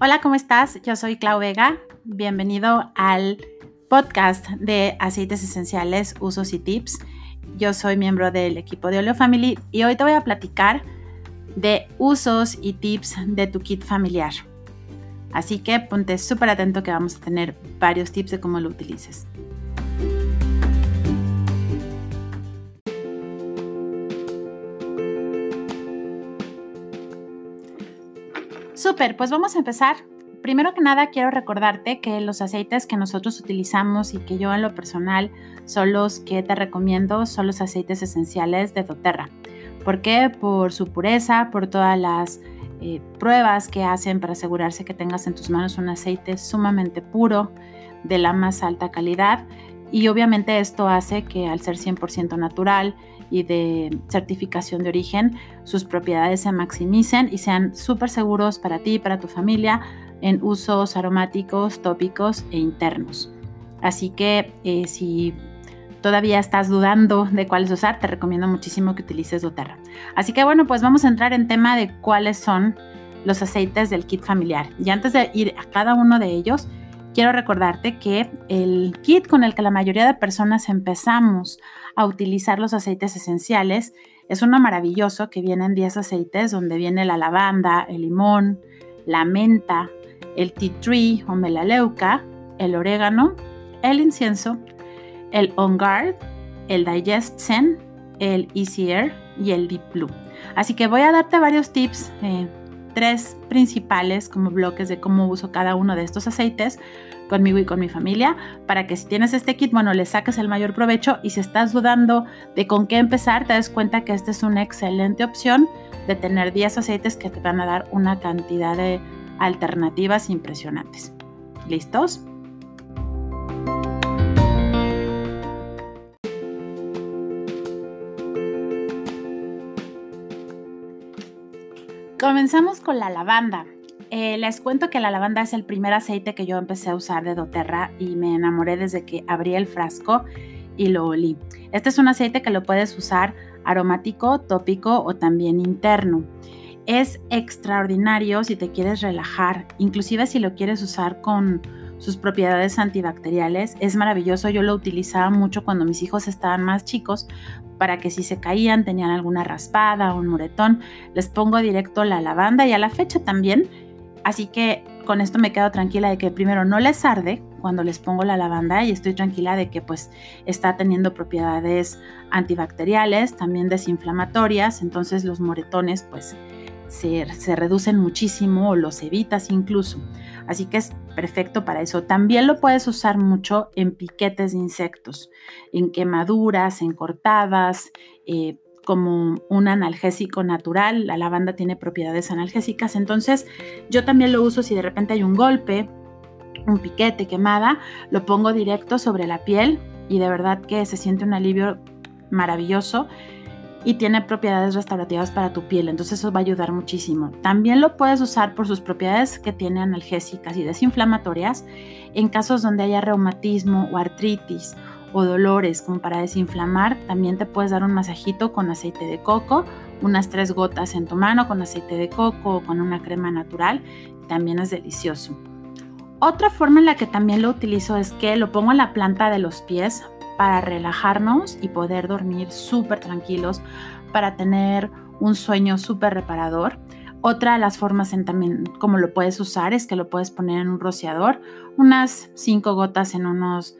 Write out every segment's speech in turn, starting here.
Hola, ¿cómo estás? Yo soy Clau Vega. Bienvenido al podcast de aceites esenciales, usos y tips. Yo soy miembro del equipo de Oleo Family y hoy te voy a platicar de usos y tips de tu kit familiar. Así que ponte súper atento que vamos a tener varios tips de cómo lo utilices. Pues vamos a empezar. Primero que nada quiero recordarte que los aceites que nosotros utilizamos y que yo en lo personal son los que te recomiendo son los aceites esenciales de doTERRA. ¿Por qué? Por su pureza, por todas las eh, pruebas que hacen para asegurarse que tengas en tus manos un aceite sumamente puro, de la más alta calidad. Y obviamente esto hace que al ser 100% natural y de certificación de origen, sus propiedades se maximicen y sean súper seguros para ti y para tu familia en usos aromáticos, tópicos e internos. Así que eh, si todavía estás dudando de cuáles usar, te recomiendo muchísimo que utilices doTERRA. Así que bueno, pues vamos a entrar en tema de cuáles son los aceites del kit familiar. Y antes de ir a cada uno de ellos, quiero recordarte que el kit con el que la mayoría de personas empezamos a utilizar los aceites esenciales es uno maravilloso que viene en 10 aceites donde viene la lavanda, el limón, la menta, el tea tree o melaleuca, el orégano, el incienso, el On Guard, el Digest Zen, el Easy Air y el Deep Blue. Así que voy a darte varios tips, eh, tres principales como bloques de cómo uso cada uno de estos aceites conmigo y con mi familia, para que si tienes este kit, bueno, le saques el mayor provecho y si estás dudando de con qué empezar, te des cuenta que esta es una excelente opción de tener 10 aceites que te van a dar una cantidad de alternativas impresionantes. ¿Listos? Comenzamos con la lavanda. Eh, les cuento que la lavanda es el primer aceite que yo empecé a usar de doTERRA y me enamoré desde que abrí el frasco y lo olí. Este es un aceite que lo puedes usar aromático, tópico o también interno. Es extraordinario si te quieres relajar, inclusive si lo quieres usar con sus propiedades antibacteriales. Es maravilloso, yo lo utilizaba mucho cuando mis hijos estaban más chicos para que si se caían, tenían alguna raspada o un moretón, les pongo directo la lavanda y a la fecha también Así que con esto me quedo tranquila de que primero no les arde cuando les pongo la lavanda y estoy tranquila de que pues está teniendo propiedades antibacteriales, también desinflamatorias, entonces los moretones pues se, se, reducen muchísimo o los evitas incluso. Así que es perfecto para eso. También lo puedes usar mucho en piquetes de insectos, en quemaduras, en cortadas, eh, como un analgésico natural. La lavanda tiene propiedades analgésicas, entonces yo también lo uso si de repente hay un golpe, un piquete, quemada, lo pongo directo sobre la piel y de verdad que se siente un alivio maravilloso y tiene propiedades restaurativas para tu piel, entonces eso va a ayudar muchísimo. También lo puedes usar por sus propiedades que tiene analgésicas y desinflamatorias en casos donde haya reumatismo o artritis o dolores como para desinflamar, también te puedes dar un masajito con aceite de coco, unas tres gotas en tu mano con aceite de coco o con una crema natural, también es delicioso. Otra forma en la que también lo utilizo es que lo pongo en la planta de los pies para relajarnos y poder dormir súper tranquilos, para tener un sueño súper reparador. Otra de las formas en también como lo puedes usar es que lo puedes poner en un rociador, unas cinco gotas en unos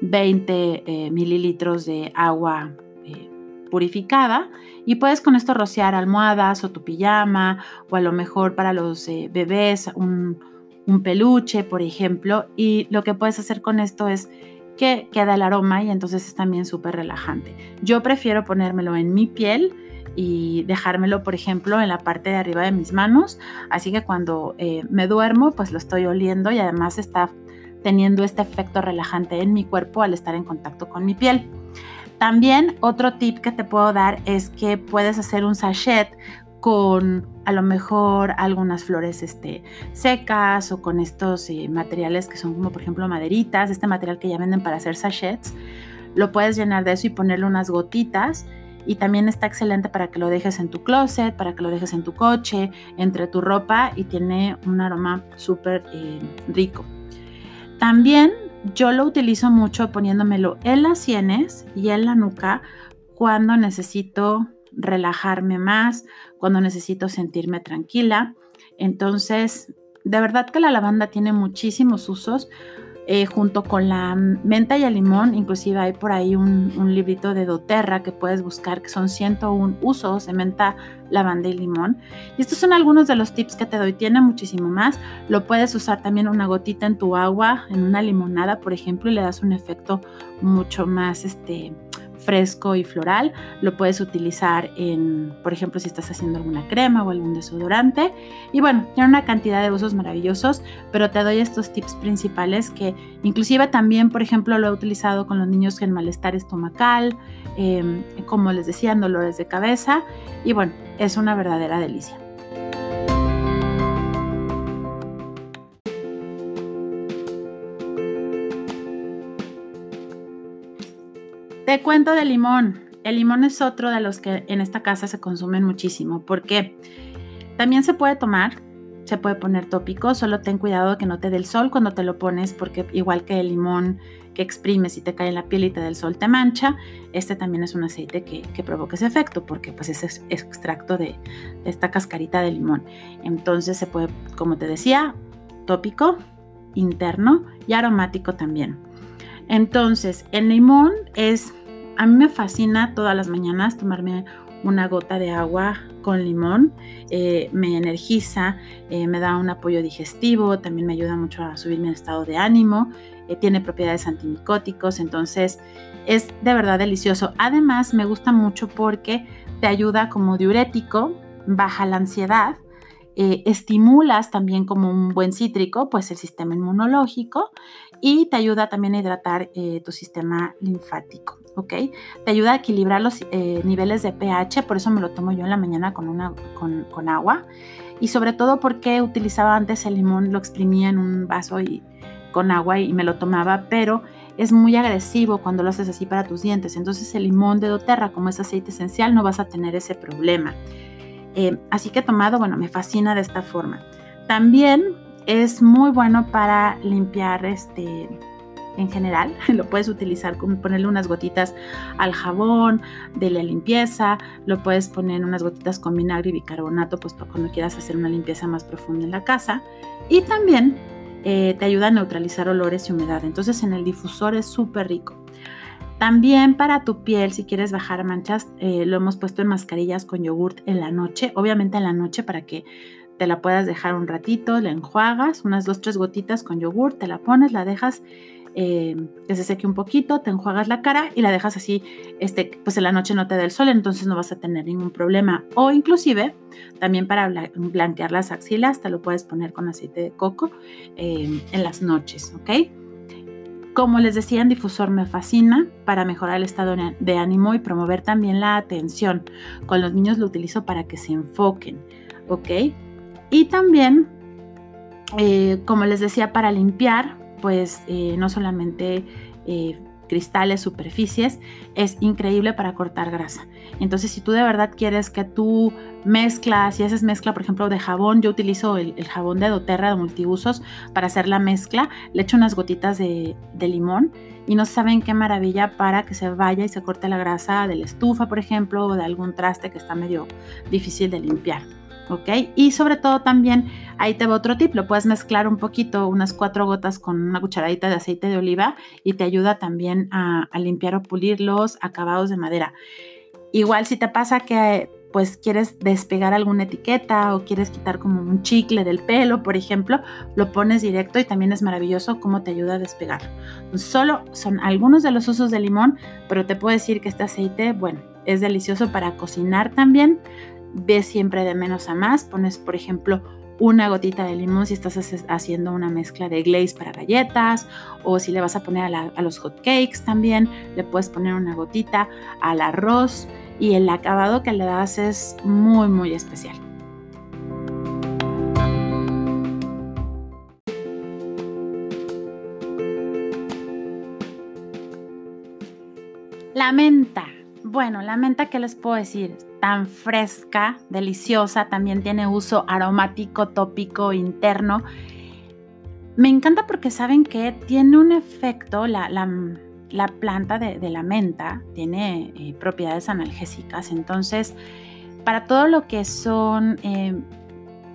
20 eh, mililitros de agua eh, purificada y puedes con esto rociar almohadas o tu pijama o a lo mejor para los eh, bebés un, un, peluche, por ejemplo. Y lo que puedes hacer con esto es que queda el aroma y entonces es también súper relajante. Yo prefiero ponérmelo en mi piel y dejármelo, por ejemplo, en la parte de arriba de mis manos. Así que cuando me duermo, pues lo estoy oliendo y además está teniendo este efecto relajante en mi cuerpo al estar en contacto con mi piel. También otro tip que te puedo dar es que puedes hacer un sachet con a lo mejor algunas flores este, secas o con estos eh, materiales que son como por ejemplo maderitas, este material que ya venden para hacer sachets. Lo puedes llenar de eso y ponerle unas gotitas y también está excelente para que lo dejes en tu closet, para que lo dejes en tu coche, entre tu ropa y tiene un aroma súper eh, rico. También yo lo utilizo mucho poniéndomelo en las sienes y en la nuca cuando necesito relajarme más, cuando necesito sentirme tranquila. Entonces, de verdad que la lavanda tiene muchísimos usos. Eh, junto con la menta y el limón, inclusive hay por ahí un, librito de doTERRA que puedes buscar, que son 101 usos de menta, lavanda y limón. Y estos son algunos de los tips que te doy, tiene muchísimo más. Lo puedes usar también una gotita en tu agua, en una limonada, por ejemplo, y le das un efecto mucho más, este, fresco y floral. Lo puedes utilizar en, por ejemplo, si estás haciendo alguna crema o algún desodorante. Y bueno, tiene una cantidad de usos maravillosos, pero te doy estos tips principales que inclusive también, por ejemplo, lo he utilizado con los niños en malestar estomacal, em, como les decía, dolores de cabeza. Y bueno, es una verdadera delicia. Te cuento de limón. El limón es otro de los que en esta casa se consumen muchísimo porque también se puede tomar, se puede poner tópico, solo ten cuidado de que no te dé el sol cuando te lo pones porque igual que el limón que exprimes y te cae en la piel y te da el sol te mancha, este también es un aceite que, provoca ese efecto porque pues es, extracto de esta cascarita de limón. Entonces se puede, como te decía, tópico, interno y aromático también. Entonces, el limón es a mí me fascina todas las mañanas tomarme una gota de agua con limón, eh, me energiza, eh, me da un apoyo digestivo, también me ayuda mucho a subir mi estado de ánimo, eh, tiene propiedades antimicóticos, entonces es de verdad delicioso. Además me gusta mucho porque te ayuda como diurético, baja la ansiedad, estimulas también como un buen cítrico, pues el sistema inmunológico y te ayuda también a hidratar tu sistema linfático. ¿Ok? Te ayuda a equilibrar los eh, niveles de pH, por eso me lo tomo yo en la mañana con, agua. Y sobre todo porque utilizaba antes el limón, lo exprimía en un vaso y, con agua y me lo tomaba, pero es muy agresivo cuando lo haces así para tus dientes. Entonces el limón de doTERRA, como es aceite esencial, no vas a tener ese problema. Eh, así que tomado, bueno, me fascina de esta forma. También es muy bueno para limpiar este en general. Lo puedes utilizar como ponerle unas gotitas al jabón de la limpieza, lo puedes poner unas gotitas con vinagre y bicarbonato, pues para cuando quieras hacer una limpieza más profunda en la casa. Y también eh, te ayuda a neutralizar olores y humedad. Entonces en el difusor es súper rico. También para tu piel, si quieres bajar manchas, eh, lo hemos puesto en mascarillas con yogurt en la noche, obviamente en la noche para que te la puedas dejar un ratito, la enjuagas, unas dos, tres gotitas con yogur, te la pones, la dejas eh, que se seque un poquito, te enjuagas la cara y la dejas así, este, pues en la noche no te da el sol, entonces no vas a tener ningún problema. O inclusive, también para blanquear las axilas, te lo puedes poner con aceite de coco eh, en las noches, ¿ok? Como les decía, en difusor me fascina para mejorar el estado de ánimo y promover también la atención. Con los niños lo utilizo para que se enfoquen, ¿ok? Y también, eh, como les decía, para limpiar, pues eh, no solamente eh, cristales, superficies, es increíble para cortar grasa. Entonces, si tú de verdad quieres que tú mezclas, si haces mezcla, por ejemplo, de jabón, yo utilizo el, jabón de doTERRA de multiusos para hacer la mezcla, le echo unas gotitas de, de limón y no saben qué maravilla para que se vaya y se corte la grasa de la estufa, por ejemplo, o de algún traste que está medio difícil de limpiar. Y sobre todo también, ahí te va otro tip, lo puedes mezclar un poquito, unas cuatro gotas con una cucharadita de aceite de oliva y te ayuda también a, limpiar o pulir los acabados de madera. Igual si te pasa que pues quieres despegar alguna etiqueta o quieres quitar como un chicle del pelo, por ejemplo, lo pones directo y también es maravilloso cómo te ayuda a despegar. Solo son algunos de los usos de limón, pero te puedo decir que este aceite, bueno, es delicioso para cocinar también ves siempre de menos a más. Pones, por ejemplo, una gotita de limón si estás haciendo una mezcla de glaze para galletas o si le vas a poner a, los hot cakes también, le puedes poner una gotita al arroz y el acabado que le das es muy muy especial. La menta Bueno, la menta, ¿qué les puedo decir? Tan fresca, deliciosa, también tiene uso aromático, tópico, interno. Me encanta porque saben que tiene un efecto, la, planta de, la menta tiene eh, propiedades analgésicas, entonces para todo lo que son eh,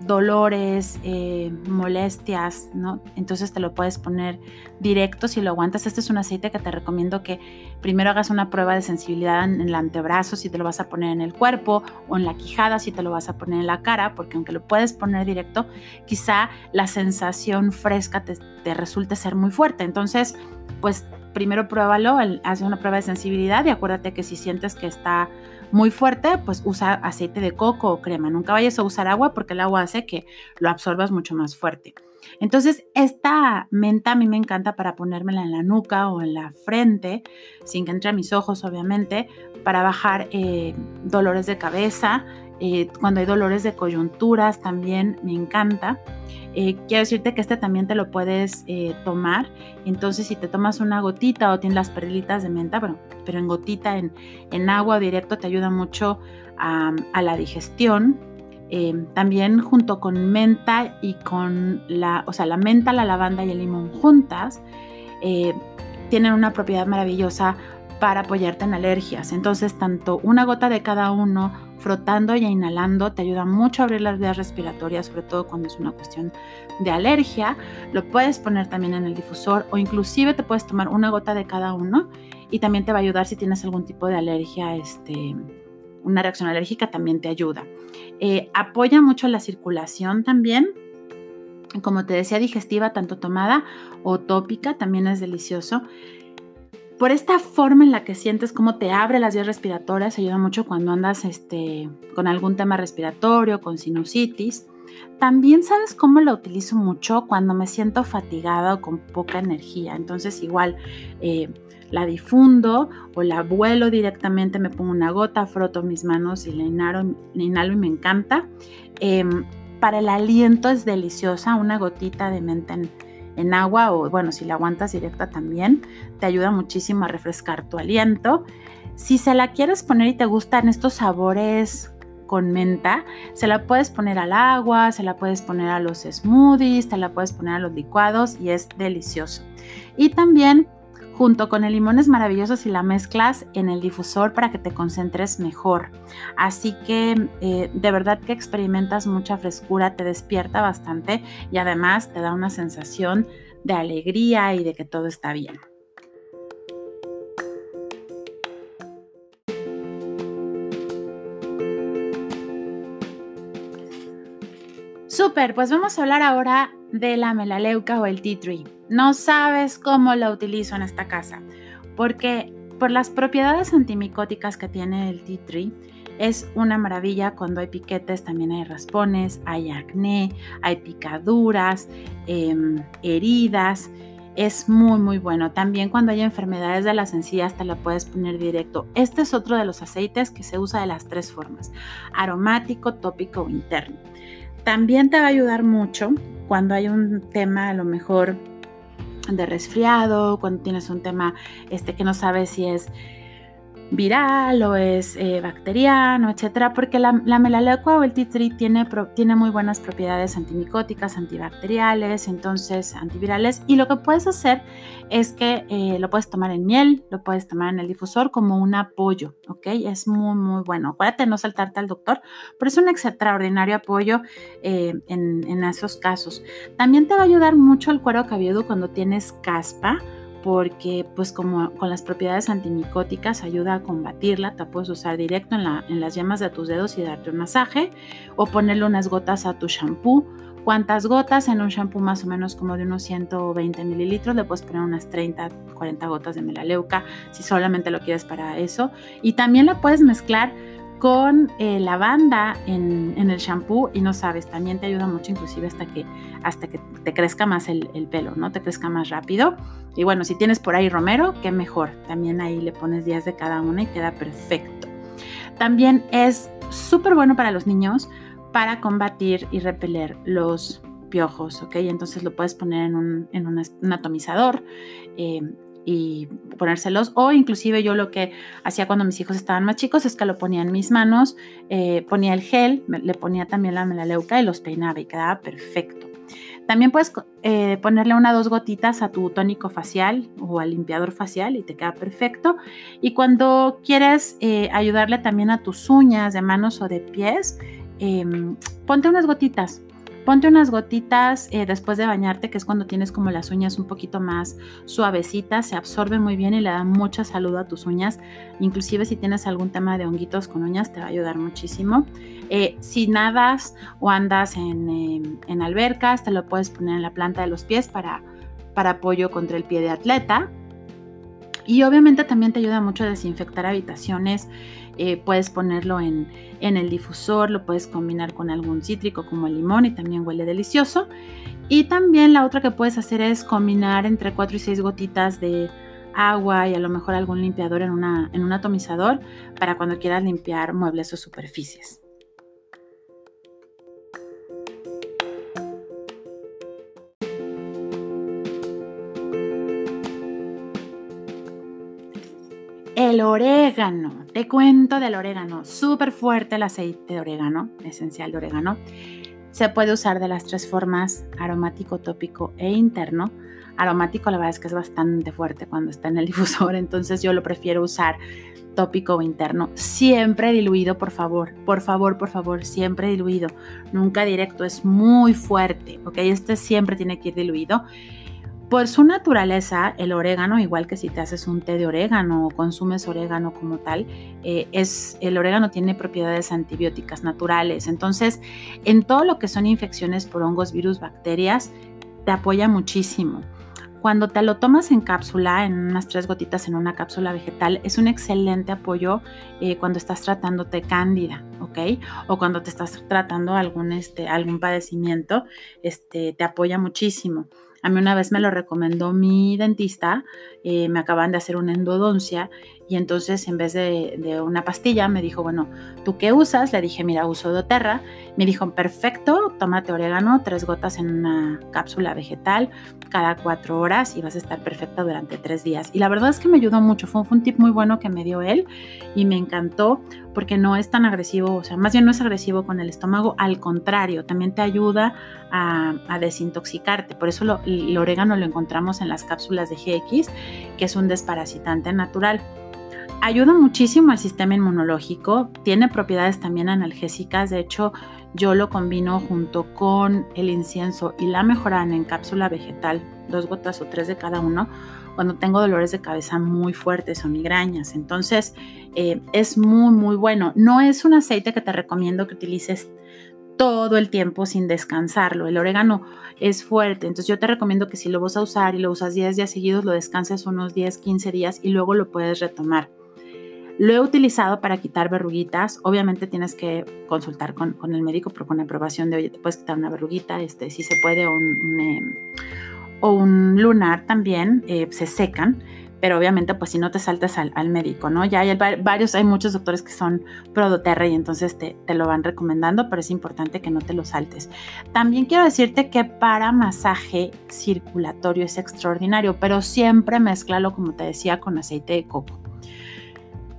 dolores, eh, molestias, ¿no? Entonces te lo puedes poner directo si lo aguantas. Este es un aceite que te recomiendo que primero hagas una prueba de sensibilidad en el antebrazo si te lo vas a poner en el cuerpo o en la quijada si te lo vas a poner en la cara, porque aunque lo puedes poner directo, quizá la sensación fresca te, te resulte ser muy fuerte. Entonces, pues primero pruébalo, haz una prueba de sensibilidad y acuérdate que si sientes que está muy fuerte, pues usa aceite de coco o crema. Nunca vayas a usar agua porque el agua hace que lo absorbas mucho más fuerte. Entonces, esta menta a mí me encanta para ponérmela en la nuca o en la frente, sin que entre a mis ojos, obviamente, para bajar eh, dolores de cabeza, eh, cuando hay dolores de coyunturas también me encanta. Eh, quiero decirte que este también te lo puedes eh, tomar. Entonces, si te tomas una gotita o tienes las perlitas de menta, pero, pero en gotita, en, en agua directo, te ayuda mucho a, la digestión. también junto con menta y con la, o sea, la menta, la lavanda y el limón juntas, tienen una propiedad maravillosa para apoyarte en alergias. Entonces, tanto una gota de cada uno frotando y inhalando te ayuda mucho a abrir las vías respiratorias, sobre todo cuando es una cuestión de alergia. Lo puedes poner también en el difusor o inclusive te puedes tomar una gota de cada uno y también te va a ayudar si tienes algún tipo de alergia, este, una reacción alérgica también te ayuda. Eh, apoya mucho la circulación también. Como te decía, digestiva, tanto tomada o tópica, también es delicioso por esta forma en la que sientes cómo te abre las vías respiratorias, ayuda mucho cuando andas este, con algún tema respiratorio, con sinusitis. También sabes cómo la utilizo mucho cuando me siento fatigada o con poca energía. Entonces igual eh, la difundo o la vuelo directamente, me pongo una gota, froto mis manos y la inhalo, inhalo y me encanta. Em, para el aliento es deliciosa, una gotita de menta en, en agua o bueno, si la aguantas directa también, te ayuda muchísimo a refrescar tu aliento. Si se la quieres poner y te gustan estos sabores con menta, se la puedes poner al agua, se la puedes poner a los smoothies, te la puedes poner a los licuados y es delicioso. Y también junto con el limón es maravilloso si la mezclas en el difusor para que te concentres mejor. Así que eh, de verdad que experimentas mucha frescura, te despierta bastante y además te da una sensación de alegría y de que todo está bien. Súper, pues vamos a hablar ahora de la melaleuca o el tea tree. No sabes cómo la utilizo en esta casa, porque por las propiedades antimicóticas que tiene el tea tree, es una maravilla cuando hay piquetes, también hay raspones, hay acné, hay picaduras, em, heridas. Es muy muy bueno. También cuando hay enfermedades de las encías te la puedes poner directo. Este es otro de los aceites que se usa de las tres formas, aromático, tópico o interno. También te va a ayudar mucho cuando hay un tema a lo mejor de resfriado, cuando tienes un tema este, que no sabes si es viral o es eh, bacteriano, etcétera, porque la, la melaleuca o el tea tree tiene, tiene muy buenas propiedades antimicóticas, antibacteriales, entonces antivirales. Y lo que puedes hacer es que eh, lo puedes tomar en miel, lo puedes tomar en el difusor como un apoyo, ¿ok? Es muy, muy bueno. Acuérdate no saltarte al doctor, pero es un extraordinario apoyo eh, en, en esos casos. También te va a ayudar mucho el cuero cabelludo cuando tienes caspa porque pues como con las propiedades antimicóticas ayuda a combatirla, te puedes usar directo en, la, en las yemas de tus dedos y darte un masaje o ponerle unas gotas a tu shampoo. ¿Cuántas gotas? En un shampoo más o menos como de unos 120 mililitros le puedes poner unas 30, 40 gotas de melaleuca si solamente lo quieres para eso. Y también la puedes mezclar con eh, lavanda en, el shampoo y no sabes, también te ayuda mucho inclusive hasta que, hasta que te crezca más el, el, pelo, ¿no? Te crezca más rápido. Y bueno, si tienes por ahí romero, qué mejor. También ahí le pones días de cada una y queda perfecto. También es súper bueno para los niños para combatir y repeler los piojos, ¿ok? Entonces lo puedes poner en un, en un, atomizador. Eh, y ponérselos. O inclusive yo lo que hacía cuando mis hijos estaban más chicos es que lo ponía en mis manos, eh, ponía el gel, le ponía también la melaleuca y los peinaba y quedaba perfecto. También puedes eh, ponerle una o dos gotitas a tu tónico facial o al limpiador facial y te queda perfecto. Y cuando quieres eh, ayudarle también a tus uñas de manos o de pies, em, ponte unas gotitas. Ponte unas gotitas eh, después de bañarte, que es cuando tienes como las uñas un poquito más suavecitas, se absorbe muy bien y le da mucha salud a tus uñas. Inclusive si tienes algún tema de honguitos con uñas, te va a ayudar muchísimo. Eh, si nadas o andas en, en, albercas, te lo puedes poner en la planta de los pies para, para apoyo contra el pie de atleta. Y obviamente también te ayuda mucho a desinfectar habitaciones. Eh, puedes ponerlo en, en, el difusor, lo puedes combinar con algún cítrico como el limón y también huele delicioso. Y también la otra que puedes hacer es combinar entre 4 y 6 gotitas de agua y a lo mejor algún limpiador en, una, en un atomizador para cuando quieras limpiar muebles o superficies. El orégano, te cuento del orégano, súper fuerte el aceite de orégano, esencial de orégano. Se puede usar de las tres formas, aromático, tópico e interno. Aromático la verdad es que es bastante fuerte cuando está en el difusor, entonces yo lo prefiero usar tópico o interno, siempre diluido, por favor, por favor, por favor, siempre diluido, nunca directo, es muy fuerte, ok, este siempre tiene que ir diluido. Por su naturaleza, el orégano, igual que si te haces un té de orégano o consumes orégano como tal, eh, es, el orégano tiene propiedades antibióticas naturales. Entonces, en todo lo que son infecciones por hongos, virus, bacterias, te apoya muchísimo. Cuando te lo tomas en cápsula, en unas tres gotitas en una cápsula vegetal, es un excelente apoyo eh, cuando estás tratándote cándida, ¿ok? O cuando te estás tratando algún, este, algún padecimiento, este, te apoya muchísimo. A mí una vez me lo recomendó mi dentista, eh, me acaban de hacer una endodoncia y entonces en vez de, una pastilla me dijo, bueno, ¿tú qué usas? Le dije, mira, uso doTERRA. Me dijo, perfecto, tómate orégano, tres gotas en una cápsula vegetal cada cuatro horas y vas a estar perfecta durante tres días. Y la verdad es que me ayudó mucho, fue, un tip muy bueno que me dio él y me encantó porque no es tan agresivo, o sea, más bien no es agresivo con el estómago, al contrario, también te ayuda a, desintoxicarte. Por eso el orégano lo encontramos en las cápsulas de GX, que es un desparasitante natural. Ayuda muchísimo al sistema inmunológico, tiene propiedades también analgésicas, de hecho yo lo combino junto con el incienso y la mejorana en cápsula vegetal, dos gotas o tres de cada uno, cuando tengo dolores de cabeza muy fuertes o migrañas. Entonces eh, es muy, muy bueno. No es un aceite que te recomiendo que utilices todo el tiempo sin descansarlo. El orégano es fuerte, entonces yo te recomiendo que si lo vas a usar y lo usas 10 días seguidos, lo descanses unos 10, 15 días y luego lo puedes retomar. Lo he utilizado para quitar verruguitas. Obviamente tienes que consultar con, el médico, pero con aprobación de, oye, te puedes quitar una verruguita, este, si se puede, o un lunar también, eh, se secan pero obviamente pues si no te saltas al, médico, ¿no? Ya hay varios, hay muchos doctores que son pro y entonces te, te, lo van recomendando, pero es importante que no te lo saltes. También quiero decirte que para masaje circulatorio es extraordinario, pero siempre mezclalo, como te decía, con aceite de coco.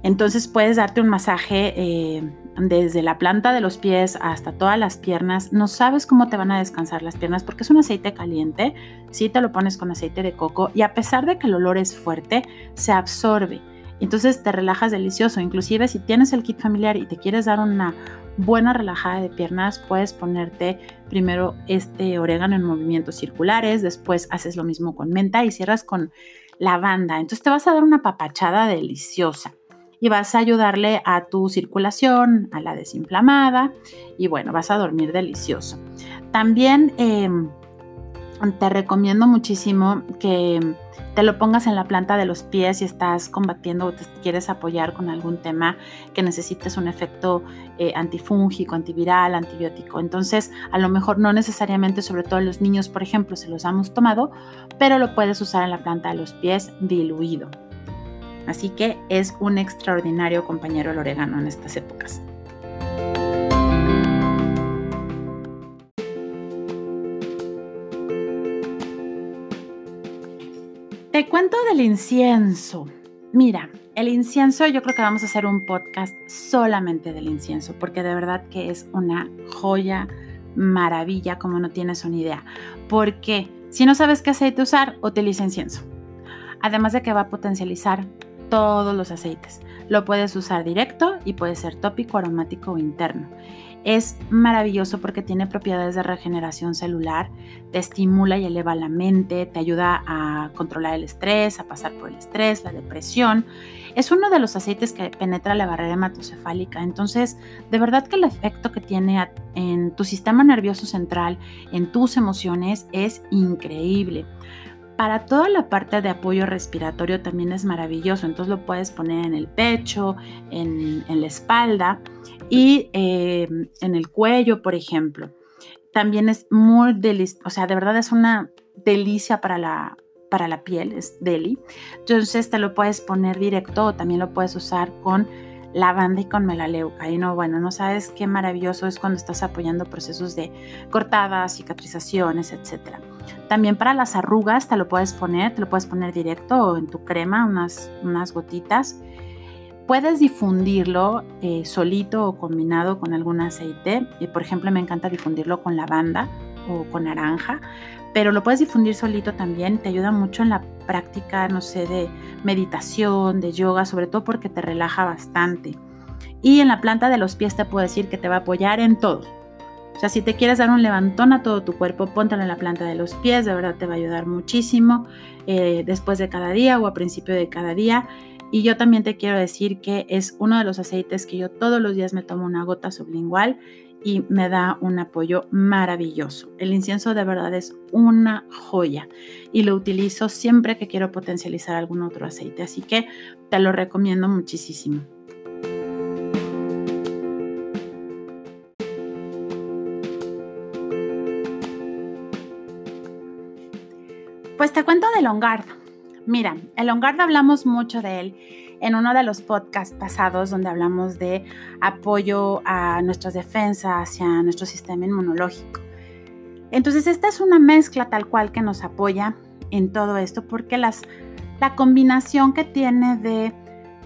Entonces puedes darte un masaje eh, desde la planta de los pies hasta todas las piernas. No sabes cómo te van a descansar las piernas porque es un aceite caliente. Si te lo pones con aceite de coco y a pesar de que el olor es fuerte, se absorbe. Entonces te relajas delicioso. Inclusive si tienes el kit familiar y te quieres dar una buena relajada de piernas, puedes ponerte primero este orégano en movimientos circulares, después haces lo mismo con menta y cierras con lavanda. Entonces te vas a dar una papachada deliciosa y vas a ayudarle a tu circulación, a la desinflamada y bueno, vas a dormir delicioso. También em, te recomiendo muchísimo que te lo pongas en la planta de los pies si estás combatiendo o te quieres apoyar con algún tema que necesites un efecto eh, antifúngico, antiviral, antibiótico. Entonces, a lo mejor no necesariamente, sobre todo los niños, por ejemplo, se los hemos tomado, pero lo puedes usar en la planta de los pies diluido. Así que es un extraordinario compañero el orégano en estas épocas. Te cuento del incienso. Mira, el incienso yo creo que vamos a hacer un podcast solamente del incienso, porque de verdad que es una joya, maravilla, como no tienes una idea. Porque si no sabes qué aceite usar, utiliza incienso. Además de que va a potencializar todos los aceites. Lo puedes usar directo y puede ser tópico, aromático o interno. Es maravilloso porque tiene propiedades de regeneración celular, te estimula y eleva la mente, te ayuda a controlar el estrés, a pasar por el estrés, la depresión. Es uno de los aceites que penetra la barrera hematocefálica. Entonces, de verdad que el efecto que tiene en tu sistema nervioso central, en tus emociones, es increíble. Para toda la parte de apoyo respiratorio también es maravilloso, entonces lo puedes poner en el pecho, en, la espalda y eh, en el cuello, por ejemplo. También es muy delicioso, o sea, de verdad es una delicia para la, para la piel, es deli. Entonces te lo puedes poner directo o también lo puedes usar con lavanda y con melaleuca. Y no, bueno, no sabes qué maravilloso es cuando estás apoyando procesos de cortadas, cicatrizaciones, etc. También para las arrugas te lo puedes poner, te lo puedes poner directo o en tu crema, unas, unas gotitas. Puedes difundirlo eh, solito o combinado con algún aceite. Y por ejemplo, me encanta difundirlo con lavanda o con naranja, pero lo puedes difundir solito también. Te ayuda mucho en la práctica, no sé, de meditación, de yoga, sobre todo porque te relaja bastante. Y en la planta de los pies te puedo decir que te va a apoyar en todo. O sea, si te quieres dar un levantón a todo tu cuerpo, póntelo en la planta de los pies, de verdad te va a ayudar muchísimo eh, después de cada día o a principio de cada día. Y yo también te quiero decir que es uno de los aceites que yo todos los días me tomo una gota sublingual y me da un apoyo maravilloso. El incienso de verdad es una joya y lo utilizo siempre que quiero potencializar algún otro aceite, así que te lo recomiendo muchísimo. Pues te cuento del Longard. Mira, el Longard hablamos mucho de él en uno de los podcasts pasados donde hablamos de apoyo a nuestras defensas, hacia nuestro sistema inmunológico. Entonces, esta es una mezcla tal cual que nos apoya en todo esto porque las, la combinación que tiene de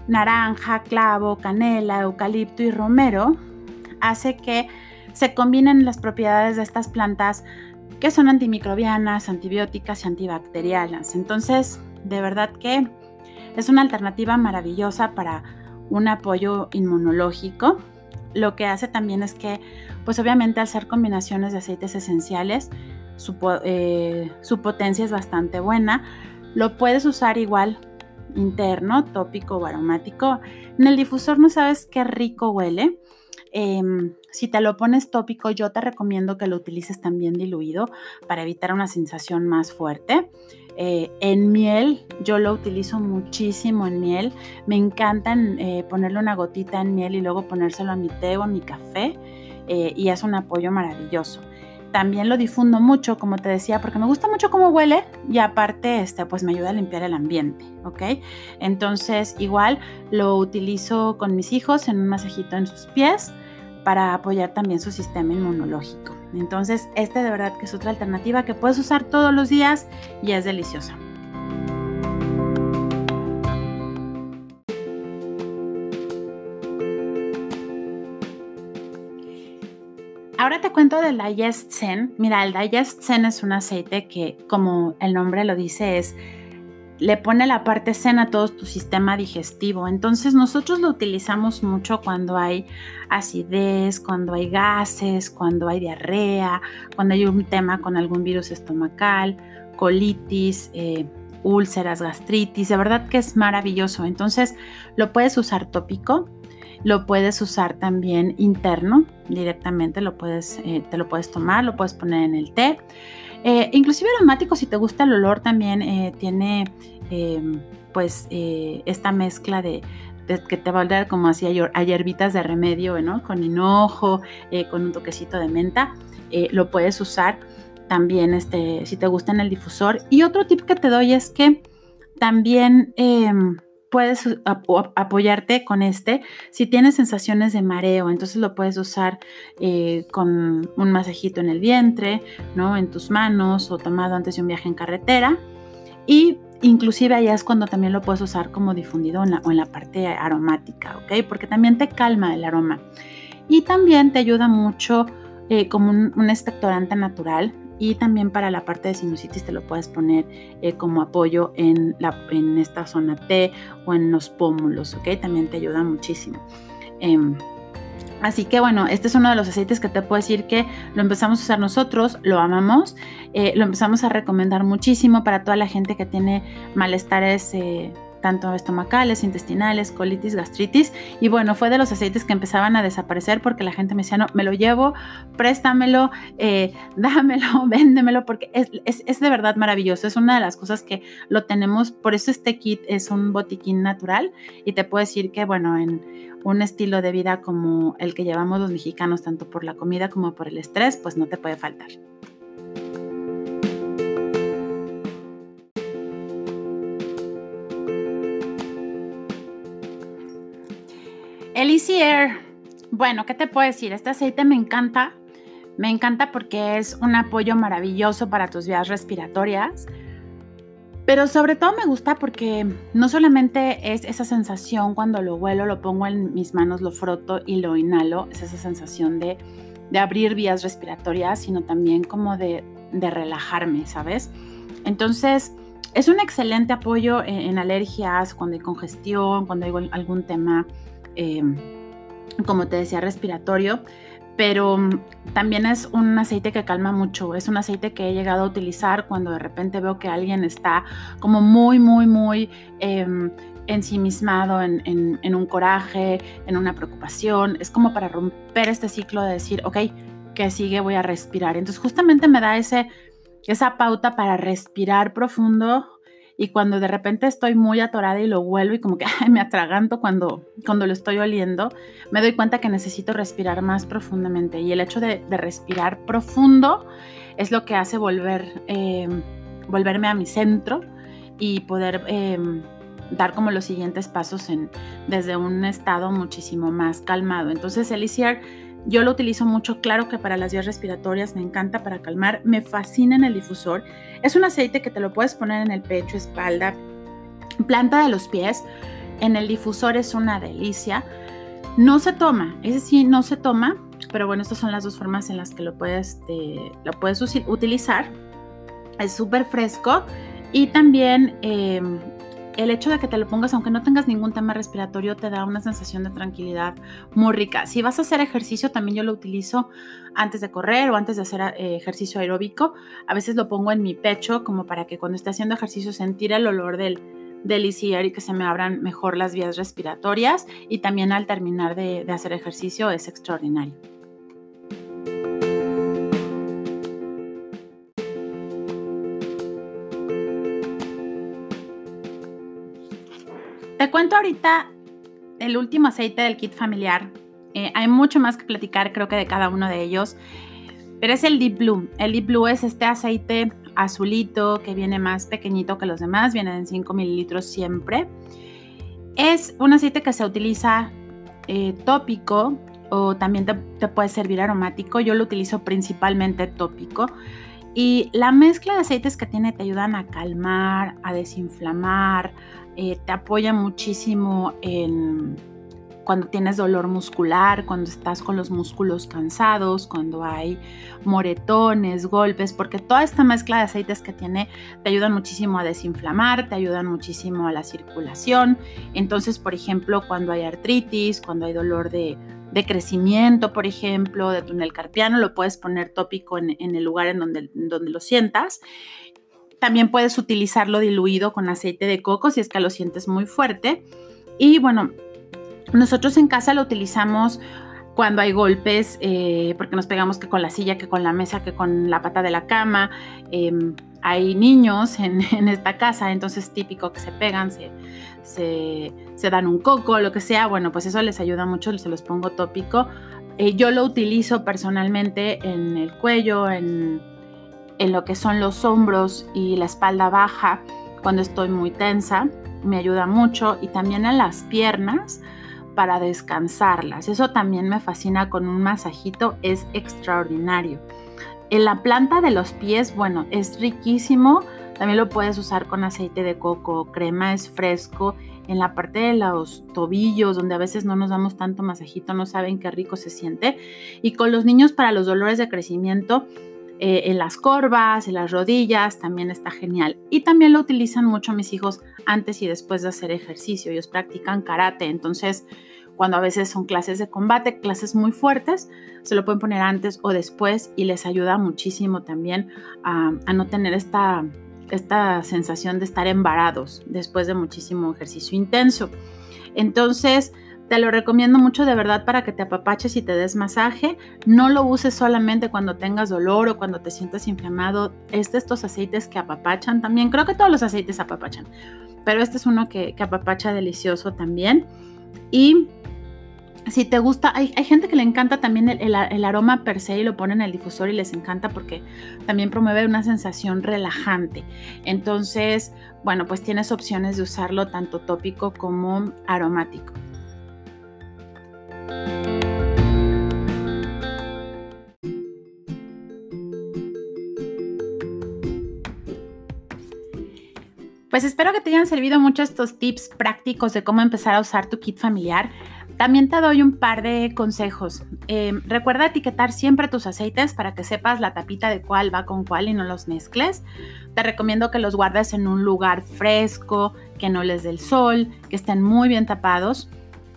naranja, clavo, canela, eucalipto y romero hace que se combinen las propiedades de estas plantas que son antimicrobianas, antibióticas y antibacterianas. Entonces, de verdad que es una alternativa maravillosa para un apoyo inmunológico. Lo que hace también es que, pues obviamente al ser combinaciones de aceites esenciales, su, eh, su potencia es bastante buena. Lo puedes usar igual interno, tópico o aromático. En el difusor no sabes qué rico huele. Em, si te lo pones tópico, yo te recomiendo que lo utilices también diluido para evitar una sensación más fuerte. Eh, en miel, yo lo utilizo muchísimo en miel. Me encanta eh, ponerle una gotita en miel y luego ponérselo a mi té o a mi café eh, y es un apoyo maravilloso. También lo difundo mucho, como te decía, porque me gusta mucho cómo huele y aparte, este, pues me ayuda a limpiar el ambiente, ¿ok? Entonces, igual lo utilizo con mis hijos en un masajito en sus pies para apoyar también su sistema inmunológico. Entonces, este de verdad que es otra alternativa que puedes usar todos los días y es deliciosa. Ahora te cuento del Digest Zen. Mira, el Digest Zen es un aceite que, como el nombre lo dice, es le pone la parte zen a todo tu sistema digestivo. Entonces nosotros lo utilizamos mucho cuando hay acidez, cuando hay gases, cuando hay diarrea, cuando hay un tema con algún virus estomacal, colitis, eh, úlceras, gastritis. De verdad que es maravilloso. Entonces lo puedes usar tópico lo puedes usar también interno, directamente lo puedes, eh, te lo puedes tomar, lo puedes poner en el té. Eh, inclusive aromático, si te gusta el olor, también eh, tiene em, pues esta mezcla de, que te va a dar como así a hierbitas de remedio, ¿no? Con hinojo, con un toquecito de menta. lo puedes usar también este, si te gusta en el difusor. Y otro tip que te doy es que también puedes apoyarte con este. Si tienes sensaciones de mareo, entonces lo puedes usar eh, con un masajito en el vientre, ¿no? En tus manos o tomado antes de un viaje en carretera. Y inclusive allá es cuando también lo puedes usar como difundido o en la parte aromática, ¿ok? Porque también te calma el aroma. Y también te ayuda mucho eh, como un, un, expectorante natural y también para la parte de sinusitis te lo puedes poner eh, como apoyo en, la, en esta zona T o en los pómulos, ¿ok? También te ayuda muchísimo. Em, así que bueno, este es uno de los aceites que te puedo decir que lo empezamos a usar nosotros, lo amamos, eh, lo empezamos a recomendar muchísimo para toda la gente que tiene malestares eh, tanto estomacales, intestinales, colitis, gastritis. Y bueno, fue de los aceites que empezaban a desaparecer porque la gente me decía, no, me lo llevo, préstamelo, eh, dámelo, véndemelo, porque es, es, de verdad maravilloso. Es una de las cosas que lo tenemos, por eso este kit es un botiquín natural y te puedo decir que, bueno, en un estilo de vida como el que llevamos los mexicanos, tanto por la comida como por el estrés, pues no te puede faltar. Easy Air. Bueno, ¿qué te puedo decir? Este aceite me encanta. Me encanta porque es un apoyo maravilloso para tus vías respiratorias. Pero sobre todo me gusta porque no solamente es esa sensación cuando lo huelo, lo pongo en mis manos, lo froto y lo inhalo, es esa sensación de, abrir vías respiratorias, sino también como de, relajarme, ¿sabes? Entonces, es un excelente apoyo en, alergias, cuando hay congestión, cuando hay algún tema Em, como te decía, respiratorio, pero mm, también es un aceite que calma mucho. Es un aceite que he llegado a utilizar cuando de repente veo que alguien está como muy, muy, muy eh, ensimismado en, en, un coraje, en una preocupación. Es como para romper este ciclo de decir, ok, que sigue, voy a respirar. Entonces justamente me da ese, esa pauta para respirar profundo y cuando de repente estoy muy atorada y lo vuelvo y como que me atraganto cuando, cuando lo estoy oliendo, me doy cuenta que necesito respirar más profundamente. Y el hecho de, respirar profundo es lo que hace volver, em, volverme a mi centro y poder em, dar como los siguientes pasos en, desde un estado muchísimo más calmado. Entonces, Elisier yo lo utilizo mucho, claro que para las vías respiratorias me encanta para calmar, me fascina en el difusor. Es un aceite que te lo puedes poner en el pecho, espalda, planta de los pies. En el difusor es una delicia. No se toma, ese sí no se toma, pero bueno, estas son las dos formas en las que lo puedes, eh, lo puedes utilizar. Es súper fresco y también em, el hecho de que te lo pongas, aunque no tengas ningún tema respiratorio, te da una sensación de tranquilidad muy rica. Si vas a hacer ejercicio, también yo lo utilizo antes de correr o antes de hacer eh, ejercicio aeróbico. A veces lo pongo en mi pecho como para que cuando esté haciendo ejercicio sentir el olor del, del y que se me abran mejor las vías respiratorias. Y también al terminar de hacer ejercicio es extraordinario. Te cuento ahorita el último aceite del kit familiar. Eh, hay mucho más que platicar, creo que de cada uno de ellos. Pero es el Deep Blue. El Deep Blue es este aceite azulito que viene más pequeñito que los demás, viene en 5 mililitros siempre. Es un aceite que se utiliza eh, tópico o también te, te, puede servir aromático. Yo lo utilizo principalmente tópico. Y la mezcla de aceites que tiene te ayudan a calmar, a desinflamar, eh, te apoya muchísimo cuando tienes dolor muscular, cuando estás con los músculos cansados, cuando hay moretones, golpes, porque toda esta mezcla de aceites que tiene te ayudan muchísimo a desinflamar, te ayudan muchísimo a la circulación. Entonces, por ejemplo, cuando hay artritis, cuando hay dolor de, crecimiento, por ejemplo, de túnel carpiano, lo puedes poner tópico en, el lugar en donde lo sientas también puedes utilizarlo diluido con aceite de coco si es que lo sientes muy fuerte. Y bueno, nosotros en casa lo utilizamos cuando hay golpes, eh, porque nos pegamos que con la silla, que con la mesa, que con la pata de la cama. Em, hay niños en, esta casa, entonces es típico que se pegan, se, se, dan un coco, lo que sea. Bueno, pues eso les ayuda mucho, se los pongo tópico. Eh, yo lo utilizo personalmente en el cuello, en, en lo que son los hombros y la espalda baja cuando estoy muy tensa, me ayuda mucho y también en las piernas para descansarlas. Eso también me fascina con un masajito, es extraordinario. En la planta de los pies, bueno, es riquísimo También lo puedes usar con aceite de coco, crema, es fresco. En la parte de los tobillos, donde a veces no nos damos tanto masajito, no saben qué rico se siente. Y con los niños para los dolores de crecimiento, eh, en las corvas, en las rodillas, también está genial. Y también lo utilizan mucho mis hijos antes y después de hacer ejercicio. Ellos practican karate, entonces cuando a veces son clases de combate, clases muy fuertes, se lo pueden poner antes o después y les ayuda muchísimo también a, no tener esta, esta sensación de estar embarados después de muchísimo ejercicio intenso. Entonces, te lo recomiendo mucho de verdad para que te apapaches y te des masaje. No lo uses solamente cuando tengas dolor o cuando te sientas inflamado. Es de estos aceites que apapachan también. Creo que todos los aceites apapachan, pero este es uno que, apapacha delicioso también. Y si te gusta, hay, gente que le encanta también el, el, aroma per se y lo pone en el difusor y les encanta porque también promueve una sensación relajante. Entonces, bueno, pues tienes opciones de usarlo tanto tópico como aromático. Pues espero que te hayan servido mucho estos tips prácticos de cómo empezar a usar tu kit familiar. También te doy un par de consejos. Em, recuerda etiquetar siempre tus aceites para que sepas la tapita de cuál va con cuál y no los mezcles. Te recomiendo que los guardes en un lugar fresco, que no les dé el sol, que estén muy bien tapados,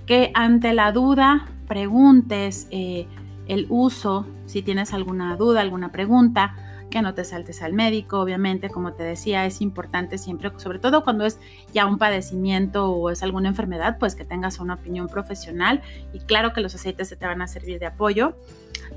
que ante la duda preguntes eh, el uso, si tienes alguna duda, alguna pregunta que no te saltes al médico, obviamente, como te decía, es importante siempre, sobre todo cuando es ya un padecimiento o es alguna enfermedad, pues que tengas una opinión profesional y claro que los aceites se te van a servir de apoyo.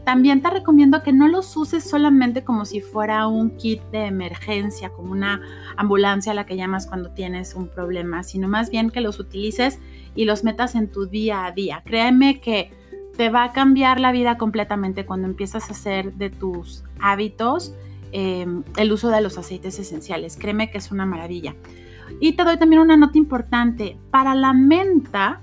También te recomiendo que no los uses solamente como si fuera un kit de emergencia, como una ambulancia a la que llamas cuando tienes un problema, sino más bien que los utilices y los metas en tu día a día. Créeme que te va a cambiar la vida completamente cuando empiezas a hacer de tus hábitos Em, el uso de los aceites esenciales. Créeme que es una maravilla. Y te doy también una nota importante. Para la menta,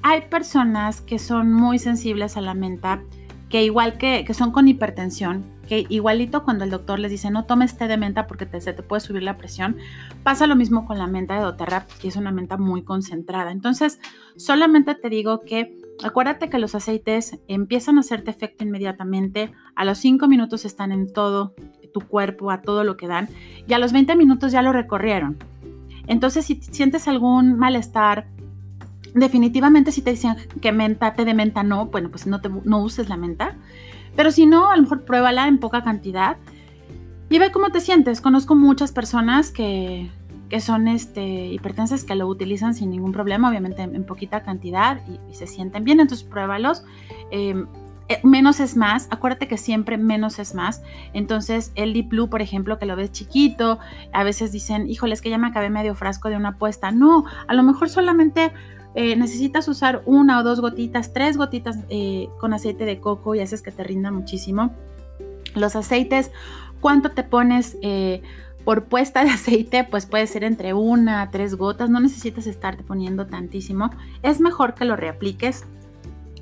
hay personas que son muy sensibles a la menta, que igual que, que son con hipertensión, que igualito cuando el doctor les dice no tomes té de menta porque te, se te puede subir la presión, pasa lo mismo con la menta de doTERRA, que es una menta muy concentrada. Entonces, solamente te digo que acuérdate que los aceites empiezan a hacerte efecto inmediatamente, a los 5 minutos están en todo tu cuerpo, a todo lo que dan, y a los 20 minutos ya lo recorrieron. Entonces, si sientes algún malestar, definitivamente si te dicen que menta, te de menta no, bueno, pues no, te, no uses la menta. Pero si no, a lo mejor pruébala en poca cantidad y ve cómo te sientes. Conozco muchas personas que, que son este, hipertensas que lo utilizan sin ningún problema, obviamente en, poquita cantidad y, se sienten bien, entonces pruébalos. Em, eh, menos es más, acuérdate que siempre menos es más. Entonces, el Deep Blue, por ejemplo, que lo ves chiquito, a veces dicen, híjole, es que ya me acabé medio frasco de una apuesta. No, a lo mejor solamente eh, necesitas usar una o dos gotitas, tres gotitas eh, con aceite de coco y haces que te rinda muchísimo. Los aceites, ¿cuánto te pones? por puesta de aceite, pues puede ser entre una a tres gotas, no necesitas estarte poniendo tantísimo. Es mejor que lo reapliques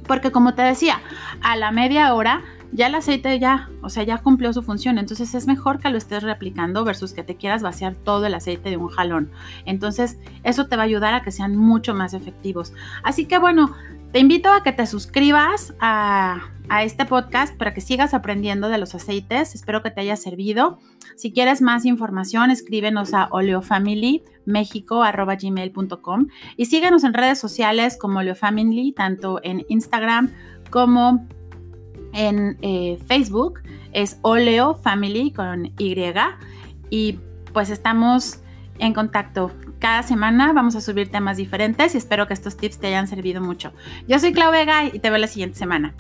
porque como te decía, a la media hora ya el aceite ya, o sea, ya cumplió su función. Entonces es mejor que lo estés replicando versus que te quieras vaciar todo el aceite de un jalón. Entonces eso te va a ayudar a que sean mucho más efectivos. Así que bueno, te invito a que te suscribas a, este podcast para que sigas aprendiendo de los aceites. Espero que te haya servido. Si quieres más información, escríbenos a oleofamilymexico.com y síguenos en redes sociales como Oleofamily, tanto en Instagram como en eh, Facebook. Es Oleo Family con Y. Y pues estamos en contacto. Cada semana vamos a subir temas diferentes y espero que estos tips te hayan servido mucho. Yo soy Clau Vega y te veo la siguiente semana.